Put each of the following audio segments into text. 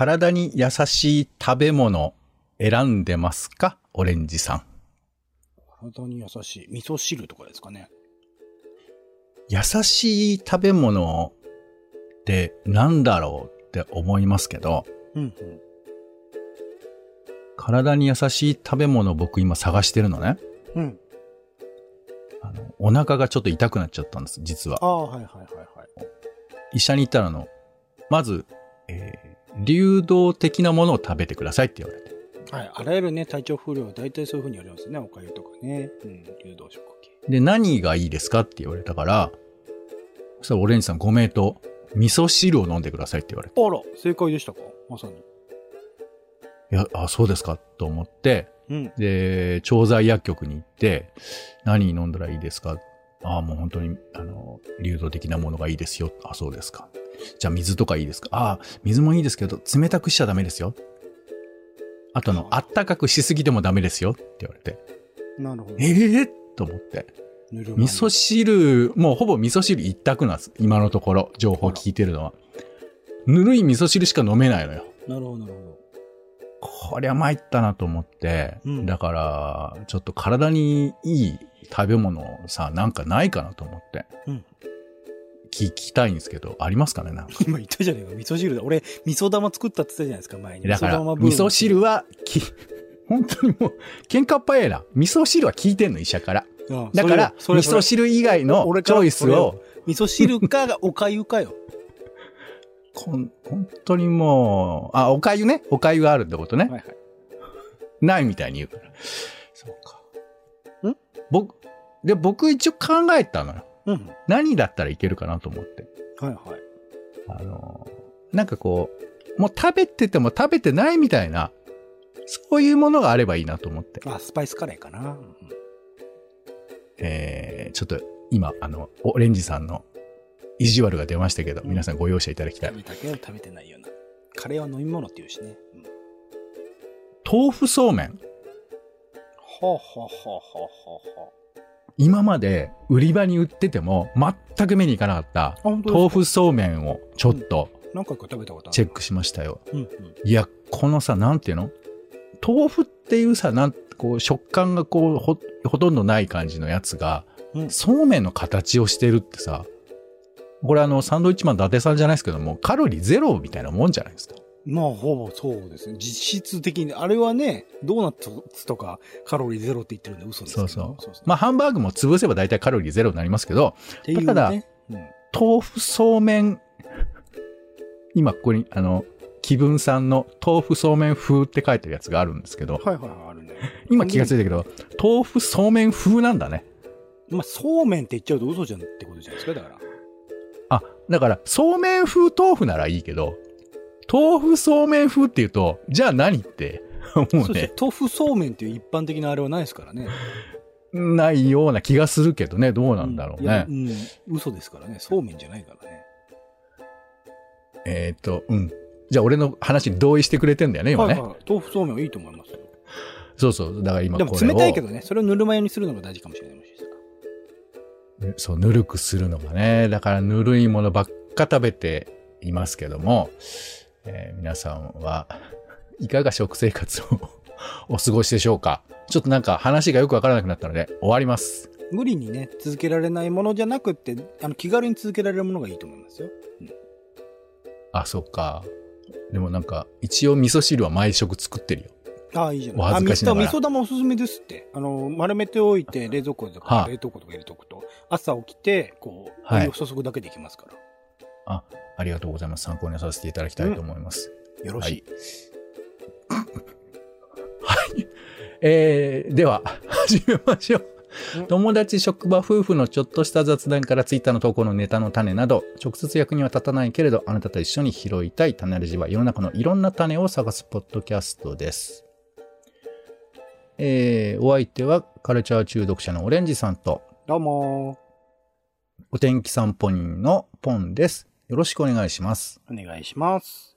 体に優しい食べ物選んでますか？オレンジさん。体に優しい。味噌汁とかですかね。優しい食べ物ってなんだろうって思いますけど、うんうん。体に優しい食べ物を僕今探してるのね。うん。あの、お腹がちょっと痛くなっちゃったんです、実はあ。あ、はいはいはいはい。医者に行ったらあの、まず、えー、流動的なものを食べてくださいって言われて。はい。あらゆるね、体調不良は大体そういう風に言われますね。おかゆとかね。うん。流動食系。で、何がいいですかって言われたから、そしたらオレンジさんご名答、味噌汁を飲んでくださいって言われて。あら、正解でしたか？まさに。いや、あ、そうですかと思って、うん。で、調剤薬局に行って、何飲んだらいいですか？ああ、もう本当に、あの、流動的なものがいいですよ。あ、そうですか。じゃあ水とかいいですか？ああ、水もいいですけど、冷たくしちゃダメですよ。あとあの、あったかくしすぎてもダメですよって言われて。なるほど。ええと思って。味噌汁、もうほぼ味噌汁一択なんです。今のところ、情報聞いてるのは。ぬるい味噌汁しか飲めないのよ。なるほど、なるほど。こりゃ参ったなと思って、うんだから、ちょっと体にいい食べ物さ、なんかないかなと思って、うん。聞きたいんですけど、ありますかねなんか今言ったじゃねえか、味噌汁だ。俺、味噌玉作ったって言ったじゃないですか、前に。だから、味噌汁は、き、本当にもう、喧嘩っ早いな。味噌汁は聞いてんの、医者から。うんだから、味噌汁以外のチョイスを、味噌汁かが おかゆかよ。こん本当にもう、あ、お粥ね。お粥があるってことね。はいはい。ないみたいに言うから。そうか。ん？僕、で、僕一応考えたのよ。うん。何だったらいけるかなと思って。はいはい。あの、なんかこう、もう食べてても食べてないみたいな、そういうものがあればいいなと思って。あ、スパイスカレーかな。うんえー、ちょっと今、あの、オレンジさんの意地悪が出ましたけど、皆さんご容赦いただきたい食。べたけど食べてないような。カレーは飲み物って言うしね。うん。豆腐そうめん。ほうほうほうほうほうほ今まで売り場に売ってても全く目に行かなかった豆腐そうめんをちょっとう。何回か食べたこと。チェックしましたよ。うんうん。いや、このさ、なんていうの？豆腐っていうさ、なんこう食感がこうほ、ほとんどない感じのやつが、うんそうめんの形をしてるってさ、これあの、サンドイッチマン伊達さんじゃないですけども、カロリーゼロみたいなもんじゃないですか。まあ、ほぼそうですね。実質的に、あれはね、ドーナツとかカロリーゼロって言ってるんで嘘ですけど。そうそう。そうそうまあ、ハンバーグも潰せば大体カロリーゼロになりますけど、ね。ただうん豆腐そうめん、今ここに、あの、気分さんの豆腐そうめん風って書いてるやつがあるんですけど、はいはいはい、あるね。今気がついたけど、豆腐そうめん風なんだね。まあ、そうめんって言っちゃうと嘘じゃんってことじゃないですか、だから。あ、だから、そうめん風豆腐ならいいけど、豆腐そうめん風って言うと、じゃあ何って思そうね。豆腐そうめんっていう一般的なあれはないですからね。ないような気がするけどね、どうなんだろういやね。うん。嘘ですからね。そうめんじゃないからね。えっ、と、うん。じゃあ俺の話に同意してくれてんだよね、今ね。はいはい。豆腐そうめんはいいと思いますよ。そうそう。だから今でもこれを。冷たいけどね、それをぬるま湯にするのが大事かもしれないですから。そう、ぬるくするのがね。だからぬるいものばっか食べていますけども、えー皆さんはいかが食生活を お過ごしでしょうかちょっとなんか話がよくわからなくなったので終わります。無理にね、続けられないものじゃなくって、あの、気軽に続けられるものがいいと思いますよ。あ、そっか。でもなんか、一応味噌汁は毎食作ってるよ。ああ、いいじゃない。お恥ずかしながらあ味噌玉おすすめですって。あの、丸めておいて、冷蔵庫とか、はあ冷凍庫とか入れとくと、朝起きて、こう、はいお湯を注ぐだけできますから。あ、ありがとうございます。参考にさせていただきたいと思います。よろしい。はい。えー、では、始めましょううん。友達、職場、夫婦のちょっとした雑談からツイッターの投稿のネタの種など、直接役には立たないけれど、あなたと一緒に拾いたい種ラジは世の中のいろんな種を探すポッドキャストです。えー、お相手はカルチャー中毒者のオレンジさんと、どうもお天気散歩人のポンです。よろしくお願いします。お願いします。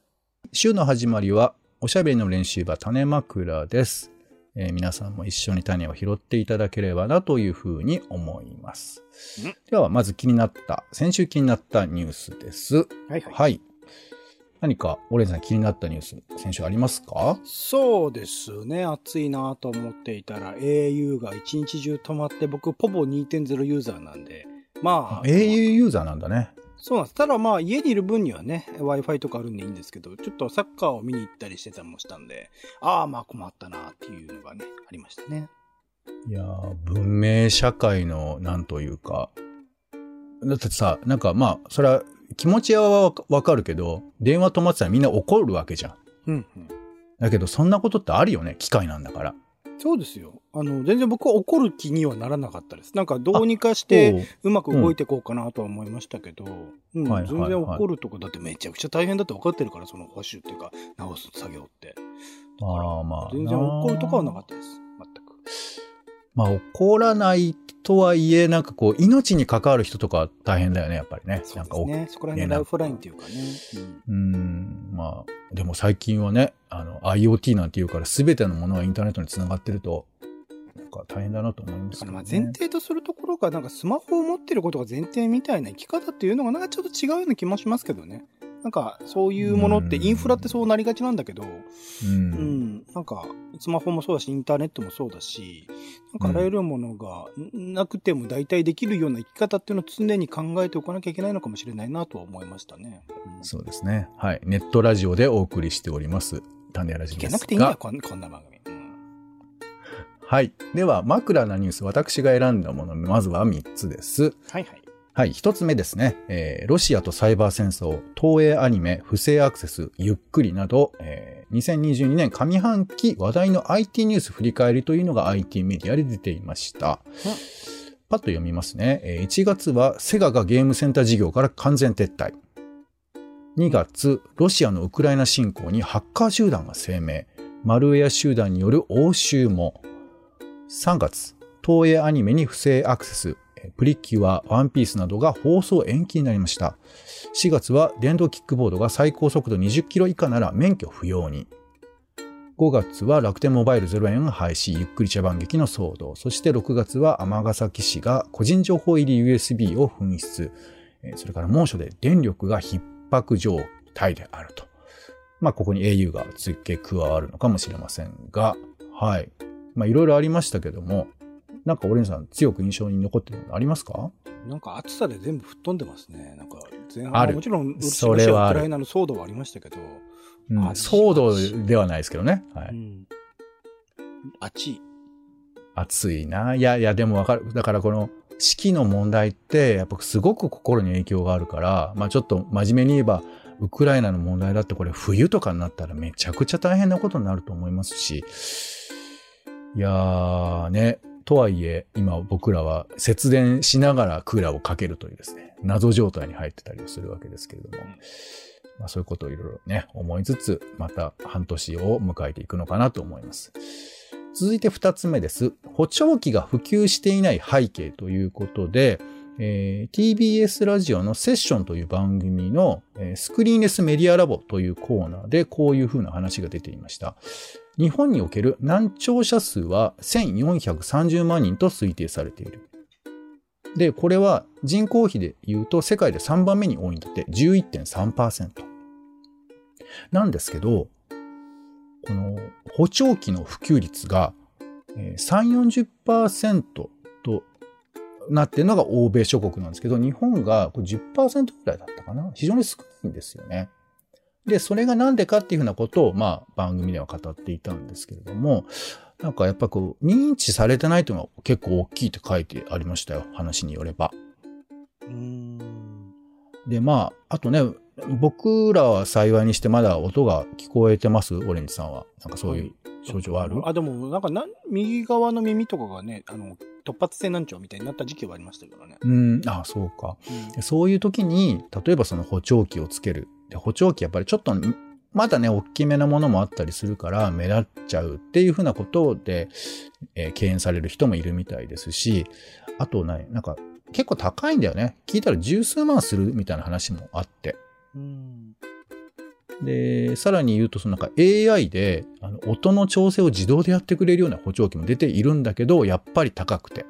週の始まりは、おしゃべりの練習場種枕です。えー皆さんも一緒に種を拾っていただければなというふうに思いますん。では、まず気になった、先週気になったニュースです。はいはい。はい。何か、オレンジさん気になったニュース、先週ありますか？そうですね。暑いなと思っていたら、au が一日中止まって、僕、ポボ2.0ユーザーなんで、まあ、au ユーザーなんだね。そうなんです。ただまあ、家にいる分にはね、Wi-Fi とかあるんでいいんですけど、ちょっとサッカーを見に行ったりしてたりもしたんで、ああ、まあ困ったなっていうのがね、ありましたね。いやー文明社会の、なんというか、だってさ、なんかまあ、それは気持ちはわかわかるけど、電話止まってたらみんな怒るわけじゃん。うんうん。だけど、そんなことってあるよね。機械なんだから。そうですよ。あの、全然僕は怒る気にはならなかったです。なんかどうにかして、うまく動いていこうかなとは思いましたけど、うんはいはい全然怒るとこだってめちゃくちゃ大変だって分かってるから、その保守っていうか、直す作業って。ああ、まあ。全然怒るとこはなかったです。まあ、怒らないとはいえ、なんかこう、命に関わる人とかは大変だよね、やっぱりね。そうですね。そこら辺のライフラインっていうかね。うんん、まあ、でも最近はね、あの、IoT なんていうから、すべてのものがインターネットにつながってると、なんか大変だなと思いますけど、だからまあね。前提とするところが、なんかスマホを持ってることが前提みたいな生き方っていうのがなんかちょっと違うような気もしますけどね。なんかそういうものって、うんインフラってそうなりがちなんだけど、う。うんん、なんかスマホもそうだし、インターネットもそうだし、なんかあらゆるものがんなくても大体できるような生き方っていうのを常に考えておかなきゃいけないのかもしれないなとは思いましたね。うんそうですね。はい。ネットラジオでお送りしております。種ラジいけですが。なくていいんだよ、こんこんな番組。うんはい。では、枕なニュース、私が選んだもの、まずは3つです。はいはい。はい。1つ目ですね。えーロシアとサイバー戦争、東映アニメ、不正アクセス、ゆっくりなど、えー2022年上半期話題の IT ニュース振り返りというのが IT メディアで出ていました。パッと読みますね。えー1月はセガがゲームセンター事業から完全撤退。2月、ロシアのウクライナ侵攻にハッカー集団が声明。マルウェア集団による応酬も。3月、東映アニメに不正アクセス。プリッキュア、ワンピースなどが放送延期になりました。4月は電動キックボードが最高速度20キロ以下なら免許不要に。5月は楽天モバイル0円廃止、ゆっくり茶番劇の騒動。そして6月は尼崎市が個人情報入り USB を紛失。それから猛暑で電力が逼迫状態であると。まあ、ここに au が付け加わるのかもしれませんが、はい。まあ、いろいろありましたけども、なんかオレンジさん強く印象に残ってるものありますか？なんか暑さで全部吹っ飛んでますね。なんか前半はもちろん、それはウクライナの騒動はありましたけど、うん、あ騒動ではないですけどね。はい。うん。暑い。暑いな。いやいや、でもわかる。だからこの四季の問題って、やっぱすごく心に影響があるから、まあちょっと真面目に言えば、ウクライナの問題だってこれ冬とかになったらめちゃくちゃ大変なことになると思いますし、いやーね、とはいえ、今僕らは節電しながらクーラーをかけるというですね、謎状態に入ってたりするわけですけれども、まあそういうことをいろいろね、思いつつ、また半年を迎えていくのかなと思います。続いて二つ目です。補聴器が普及していない背景ということで、えー TBS ラジオのセッションという番組の、えースクリーンレスメディアラボというコーナーでこういうふうな話が出ていました。日本における難聴者数は1430万人と推定されている。で、これは人口比で言うと世界で3番目に多いんだって、11.3%。なんですけど、この補聴器の普及率が3、40%となっているのが欧米諸国なんですけど、日本が10%ぐらいだったかな。非常に少ないんですよね。で、それがなんでかっていうふうなことを、まあ、番組では語っていたんですけれども、なんかやっぱこう、認知されてないというのが結構大きいって書いてありましたよ。話によれば。うーん。で、まあ、あとね、僕らは幸いにしてまだ音が聞こえてます？オレンジさんは。なんかそういう症状はある？あ、でも、なんかな、右側の耳とかがね、あの、突発性難聴みたいになった時期はありましたけどね。うん、あそうか。そういう時に、例えばその補聴器をつける。で補聴器やっぱりちょっと、まだね、大きめなものもあったりするから、目立っちゃうっていうふうなことで、えー敬遠される人もいるみたいですし、あとね、なんか、結構高いんだよね。聞いたら十数万するみたいな話もあって。うん。で、さらに言うと、そのなんか AI であの音の調整を自動でやってくれるような補聴器も出ているんだけど、やっぱり高くて。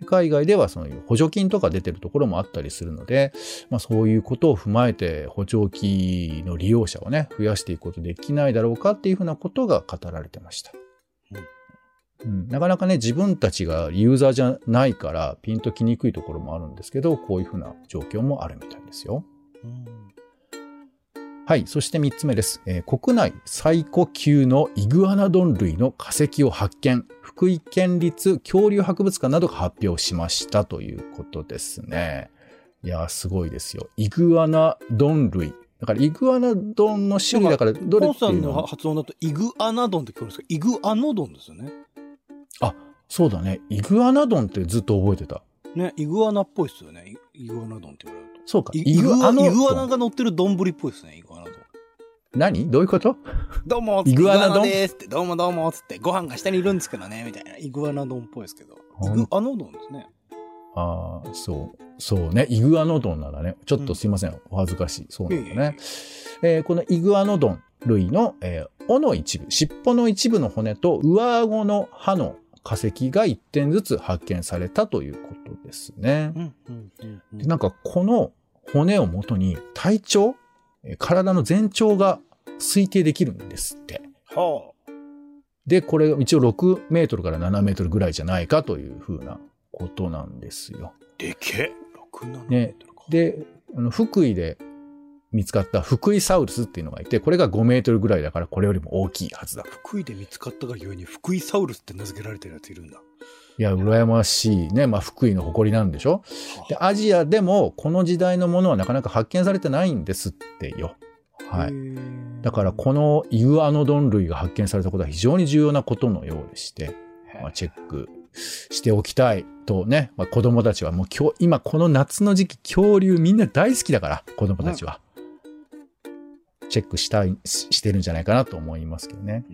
うん。海外ではそういう補助金とか出てるところもあったりするので、まあ、そういうことを踏まえて補聴器の利用者をね、増やしていくことできないだろうかっていうふうなことが語られてました。うん、なかなかね、自分たちがユーザーじゃないからピンときにくいところもあるんですけど、こういうふうな状況もあるみたいですよ。うんはい。そして3つ目です。えー、国内最古級のイグアナドン類の化石を発見。福井県立恐竜博物館などが発表しましたということですね。いやすごいですよ。イグアナドン類。だから、イグアナドンの種類だから、どれっていうのさんの発音だと、イグアナドンって聞こえるんですか？イグアノドンですよね。あ、そうだね。イグアナドンってずっと覚えてた。ね、イグアナっぽいっすよね。イグアナドンって言われると。そうか。イグアナ、イグアナが乗ってる丼っぽいっすね、イグアナドン。何？どういうこと？どうも、イグアナ丼ですって、どうもどうも、つって、ご飯が下にいるんですけどね、みたいな。イグアナ丼っぽいですけど。イグアナ丼ですね。ああ、そう。そうね。イグアノドンならね、ちょっとすいません。うん、お恥ずかしい。そうなんだね。えー、このイグアノドン類の、えー、尾の一部、尻尾の一部の骨と上顎の歯の化石が一点ずつ発見されたということですね。なんかこの骨をもとに体長、体の全長が推定できるんですって。はあ、で、これ一応6メートルから7メートルぐらいじゃないかというふうなことなんですよ。でけ !6、7メートルか。ね、で、あの福井で見つかった福井サウルスっていうのがいて、これが5メートルぐらいだからこれよりも大きいはずだ。福井で見つかったがゆえに福井サウルスって名付けられてるやついるんだ。いや、羨ましいね。まあ、福井の誇りなんでしょ？で、アジアでもこの時代のものはなかなか発見されてないんですってよ。はい。だから、このイグアノドン類が発見されたことは非常に重要なことのようでして、まあ、チェックしておきたいとね、まあ、子供たちはもう今日、今この夏の時期、恐竜みんな大好きだから、子供たちは。チェックしたい、してるんじゃないかなと思いますけどね。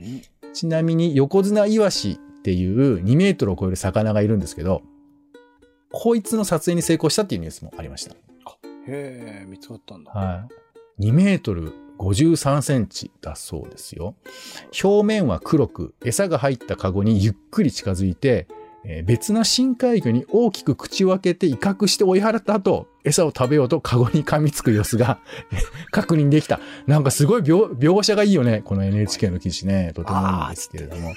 ちなみに、横綱イワシっていう2メートルを超える魚がいるんですけど、こいつの撮影に成功したっていうニュースもありました。へえ、見つかったんだ。はい。2メートル53センチだそうですよ。表面は黒く、餌が入ったカゴにゆっくり近づいて、えー、別な深海魚に大きく口を開けて威嚇して追い払った後、餌を食べようとカゴに噛みつく様子が 確認できた。なんかすごい描描写がいいよね。この NHK の記事ね。とてもいいんですけれども。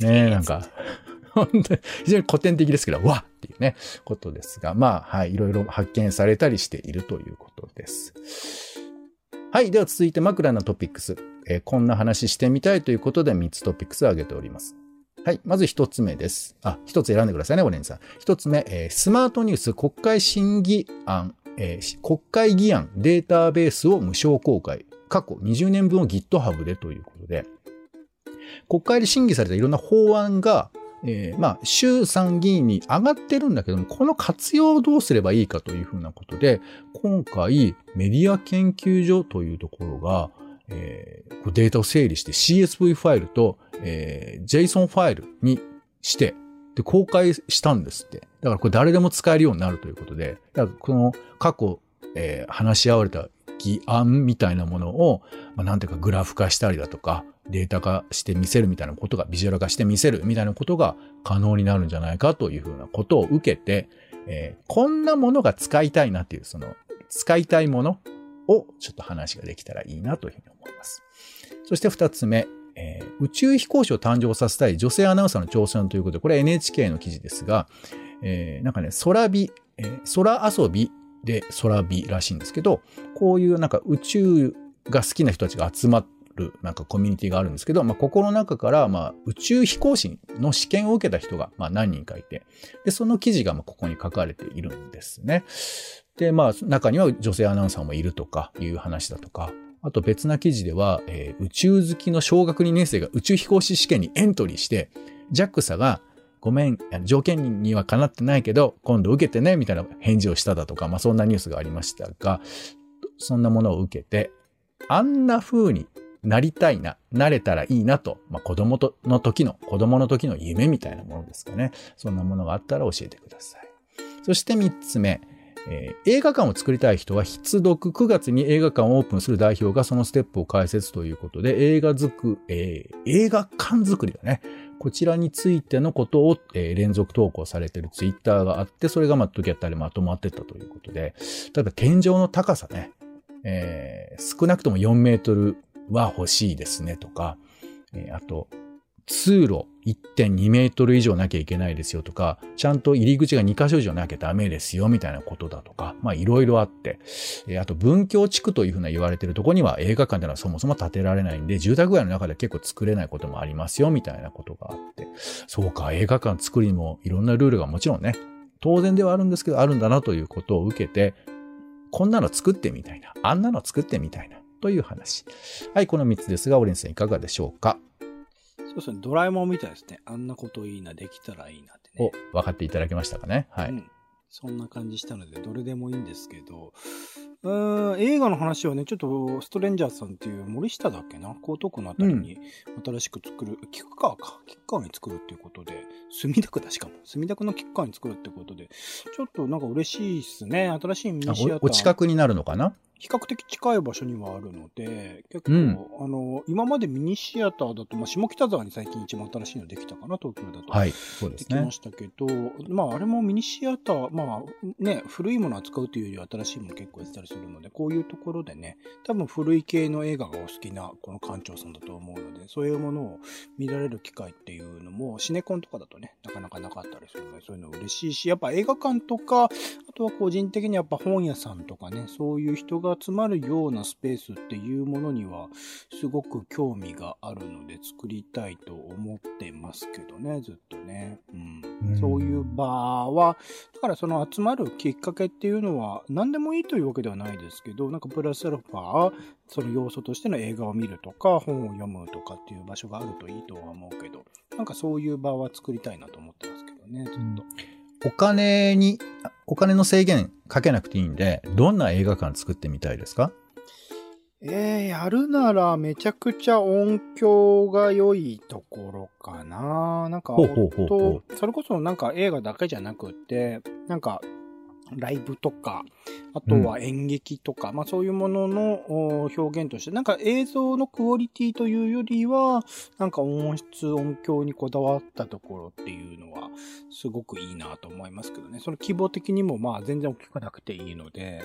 ねなんか、本当に非常に古典的ですけど、わっていうね、ことですが、まあ、はい、いろいろ発見されたりしているということです。はい。では続いて枕のトピックス。えー、こんな話してみたいということで3つトピックスを挙げております。はい。まず一つ目です。あ、一つ選んでくださいね、オレンジさん。一つ目、えー、スマートニュース国会審議案、えー、国会議案データベースを無償公開。過去20年分を GitHub でということで、国会で審議されたいろんな法案が、えー、まあ、衆参議院に上がってるんだけども、この活用をどうすればいいかというふうなことで、今回、メディア研究所というところが、えー、データを整理して CSV ファイルと、えー、JSON ファイルにして、で、公開したんですって。だからこれ誰でも使えるようになるということで、だからこの過去、えー、話し合われた議案みたいなものを、まあ、なんていうかグラフ化したりだとか、データ化して見せるみたいなことが、ビジュアル化して見せるみたいなことが可能になるんじゃないかというふうなことを受けて、えー、こんなものが使いたいなっていう、その、使いたいものをちょっと話ができたらいいなというふうに思います。そして二つ目、えー、宇宙飛行士を誕生させたい女性アナウンサーの挑戦ということで、これ NHK の記事ですが、えー、なんかね、空火、えー、空遊びで空火らしいんですけど、こういうなんか宇宙が好きな人たちが集まるなんかコミュニティがあるんですけど、まあ、ここの中から、まあ、宇宙飛行士の試験を受けた人が、まあ、何人かいて、で、その記事が、まあ、ここに書かれているんですね。で、まあ、中には女性アナウンサーもいるとかいう話だとか、あと別な記事では、えー、宇宙好きの小学2年生が宇宙飛行士試験にエントリーして、JAXA がごめん、条件にはかなってないけど、今度受けてね、みたいな返事をしただとか、まあそんなニュースがありましたが、そんなものを受けて、あんな風になりたいな、なれたらいいなと、まあ子供の時の、子供の時の夢みたいなものですかね。そんなものがあったら教えてください。そして三つ目、えー、映画館を作りたい人は必読9月に映画館をオープンする代表がそのステップを解説ということで映画づく、えー、映画館作りだね。こちらについてのことを、えー連続投稿されてるツイッターがあって、それがまあ時あったりまとまってったということで、例えば天井の高さね、えー少なくとも4メートルは欲しいですねとか、えーあと、通路1.2メートル以上なきゃいけないですよとか、ちゃんと入り口が2箇所以上なきゃダメですよみたいなことだとか、まあいろいろあって、えあと文教地区というふうな言われているところには映画館というのはそもそも建てられないんで、住宅街の中で結構作れないこともありますよみたいなことがあって、そうか、映画館作りもいろんなルールがもちろんね、当然ではあるんですけど、あるんだなということを受けて、こんなの作ってみたいな、あんなの作ってみたいな、という話。はい、この3つですが、オレンさんいかがでしょうか？そうですね、ドラえもんみたいですね。あんなこといいな、できたらいいなっておね。、分かっていただけましたかねはい。うんそんな感じしたので、どれでもいいんですけど、うーん映画の話はね、ちょっと、ストレンジャーズさんっていう森下だっけな、江東区のあたりに新しく作る、菊川か、菊川に作るっていうことで、墨田区だしかも、墨田区の菊川に作るってことで、ちょっとなんか嬉しいっすね。新しいミニあシアター。おお近くになるのかな？比較的近い場所にはあるので、結構、うんあの、今までミニシアターだと、まあ、下北沢に最近一番新しいのできたかな、東京だと。はい、そうでねですきま。したけど、まあ、あれもミニシアター、まあ、ね、古いものを扱うというよりは新しいもの結構やってたりすするので、こういうところでね、多分古い系の映画がお好きなこの館長さんだと思うので、そういうものを見られる機会っていうのも、シネコンとかだとね、なかなかなかったりするので、そういうの嬉しいし、やっぱ映画館とか、とは個人的にやっぱ本屋さんとかね、そういう人が集まるようなスペースっていうものには、すごく興味があるので作りたいと思ってますけどね、ずっとね。うん。うんそういう場は、だからその集まるきっかけっていうのは、何でもいいというわけではないですけど、なんかプラスアルファ、その要素としての映画を見るとか、本を読むとかっていう場所があるといいとは思うけど、なんかそういう場は作りたいなと思ってますけどね、ずっと。お金に、お金の制限かけなくていいんで、どんな映画館作ってみたいですか？えー、やるならめちゃくちゃ音響が良いところかな。なんかほうほうほうそれこそなんか映画だけじゃなくって、なんかライブとか、あとは演劇とか、まあそういうもののお表現として、なんか映像のクオリティというよりは、なんか音質、音響にこだわったところっていうのは、すごくいいなと思いますけどね。その規模的にもまあ全然大きくなくていいので、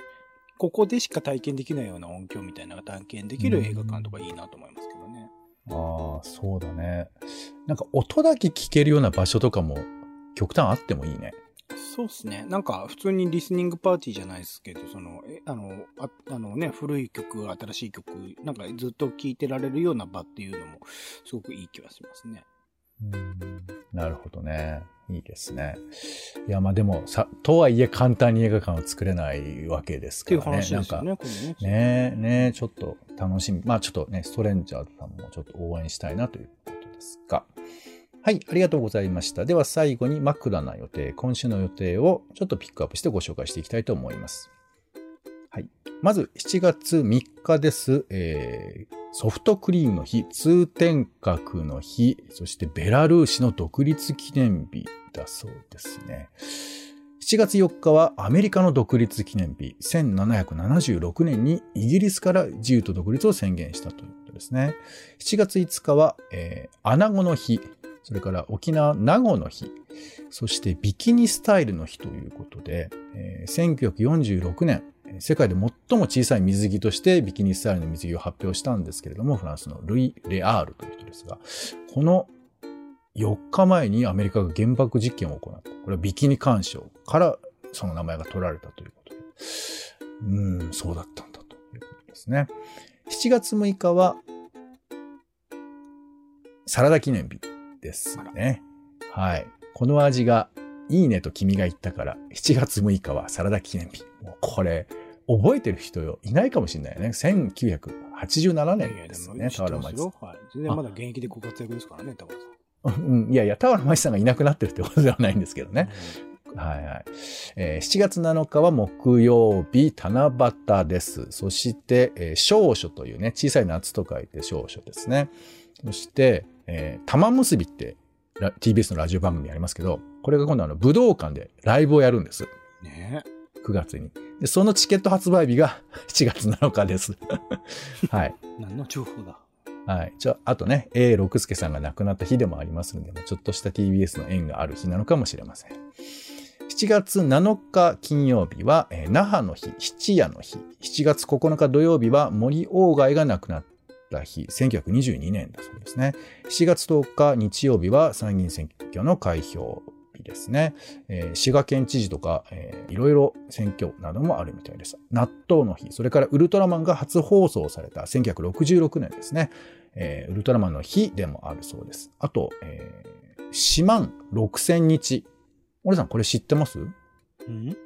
ここでしか体験できないような音響みたいなのが体験できる映画館とかいいなと思いますけどね。ああ、そうだね。なんか音だけ聞けるような場所とかも極端あってもいいね。そうですね。なんか普通にリスニングパーティーじゃないですけど、その、えあの、ああのね、古い曲、新しい曲、なんかずっと聴いてられるような場っていうのも、すごくいい気はしますね。うんなるほどね。いいですね。いや、まあでも、さ、とはいえ簡単に映画館を作れないわけですっていうからね。話ですよね、なんかこれね。ねえ、ねえ、ちょっと楽しみ。まあちょっとね、ストレンジャーズさんもちょっと応援したいなということですが。はい、ありがとうございました。では最後に枕な予定、今週の予定をちょっとピックアップしてご紹介していきたいと思います。はい。まず、7月3日です。えーソフトクリームの日、通天閣の日、そしてベラルーシの独立記念日だそうですね。7月4日はアメリカの独立記念日、1776年にイギリスから自由と独立を宣言したということですね。7月5日は、えー、アナゴの日、それから沖縄名護の日、そしてビキニスタイルの日ということで、えー1946年、世界で最も小さい水着としてビキニスタイルの水着を発表したんですけれども、フランスのルイ・レアールという人ですが、この4日前にアメリカが原爆実験を行った。これはビキニ干渉からその名前が取られたということで。うーん、そうだったんだということですね。7月6日はサラダ記念日ですね。はい。この味がいいねと君が言ったから、7月6日はサラダ記念日。もうこれ、覚えてる人よいないかもしれないよね。1987年ですね、知ってます俵舞よ。はい。全然まだ現役でご活躍ですからね、田村さん。うん、いやいや、俵舞さんがいなくなってるってことではないんですけどね。はいはい。えー7月7日は木曜日、七夕です。そして、えー少書というね、小さい夏と書いて少書ですね。そして、えー玉結びってラ TBS のラジオ番組ありますけど、これが今度あの武道館でライブをやるんです。ね9月に。で、そのチケット発売日が 7月7日です。はい。え。何の情報だ？はい。ちょ、あとね、A 六輔さんが亡くなった日でもありますので、ちょっとした TBS の縁がある日なのかもしれません。7月7日金曜日は、えー那覇の日、七夜の日。7月9日土曜日は森鴎外が亡くなった日、1922年だそうですね。7月10日日曜日は参議院選挙の開票日ですね。えー滋賀県知事とか、えーいろいろ選挙などもあるみたいです。納豆の日、それからウルトラマンが初放送された1966年ですね。えーウルトラマンの日でもあるそうです。あと、えー、4万6千日。俺さん、これ知ってます？うん？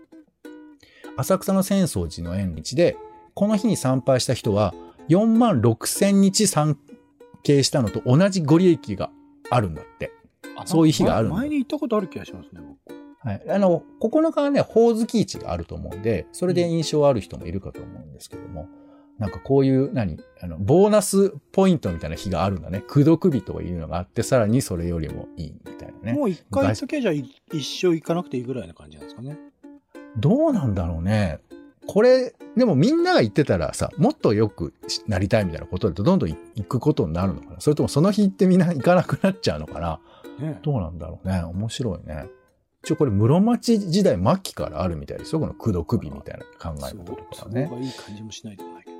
浅草の浅草寺の縁日で、この日に参拝した人は4万6千日参詣したのと同じご利益があるんだって。あそういう日があるんだ前前に行ったことある気がしますね、僕。はい。あの、9日はね、ほおずき市があると思うんで、それで印象ある人もいるかと思うんですけども、なんかこういう、何？あの、ボーナスポイントみたいな日があるんだね。苦毒日というのがあって、さらにそれよりもいいみたいなね。もう一回行っときゃじゃ一生行かなくていいぐらいな感じなんですかね。どうなんだろうね。これ、でもみんなが言ってたらさ、もっと良くなりたいみたいなことでどんどん行くことになるのかな？それともその日行ってみんな行かなくなっちゃうのかな？ねどうなんだろうね。面白いね。一応これ室町時代末期からあるみたいですよ。この苦毒日みたいな考えそう方とかねこ。がいい感じもしないでもないけど。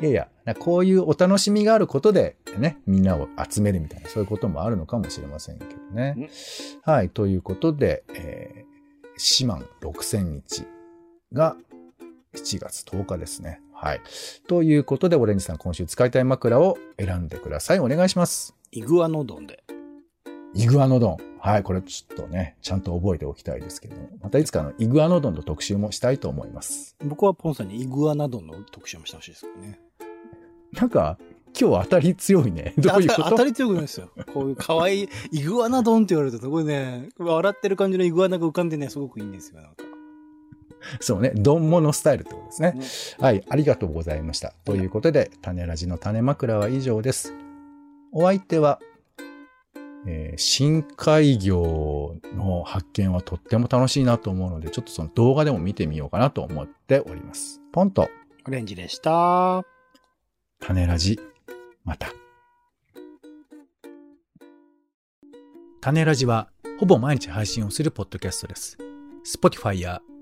いやいや、なこういうお楽しみがあることでね、みんなを集めるみたいな、そういうこともあるのかもしれませんけどね。はい、ということで、えー、4万6千日が7月10日ですね。はい。ということで、オレンジさん今週使いたい枕を選んでください。お願いします。イグアノドンで。イグアノドン。はい、これちょっとね、ちゃんと覚えておきたいですけども、またいつかのイグアノドンの特集もしたいと思います。僕はポンさんにイグアナドンの特集もしてほしいですけどね。なんか、今日当たり強いね。どういうこと？当たり強くないですよ。こういう可愛いイグアナドンって言われるとすごいね、笑ってる感じのイグアナが浮かんでね、すごくいいんですよ。なんか。そうね、ドンモノスタイルってことですね。ねはい、ありがとうございました。ということで、種ラジの種枕は以上です。お相手は、えー深海魚の発見はとっても楽しいなと思うので、ちょっとその動画でも見てみようかなと思っております。ポンと、オレンジでした。種ラジ、また。種ラジは、ほぼ毎日配信をするポッドキャストです。Spotify や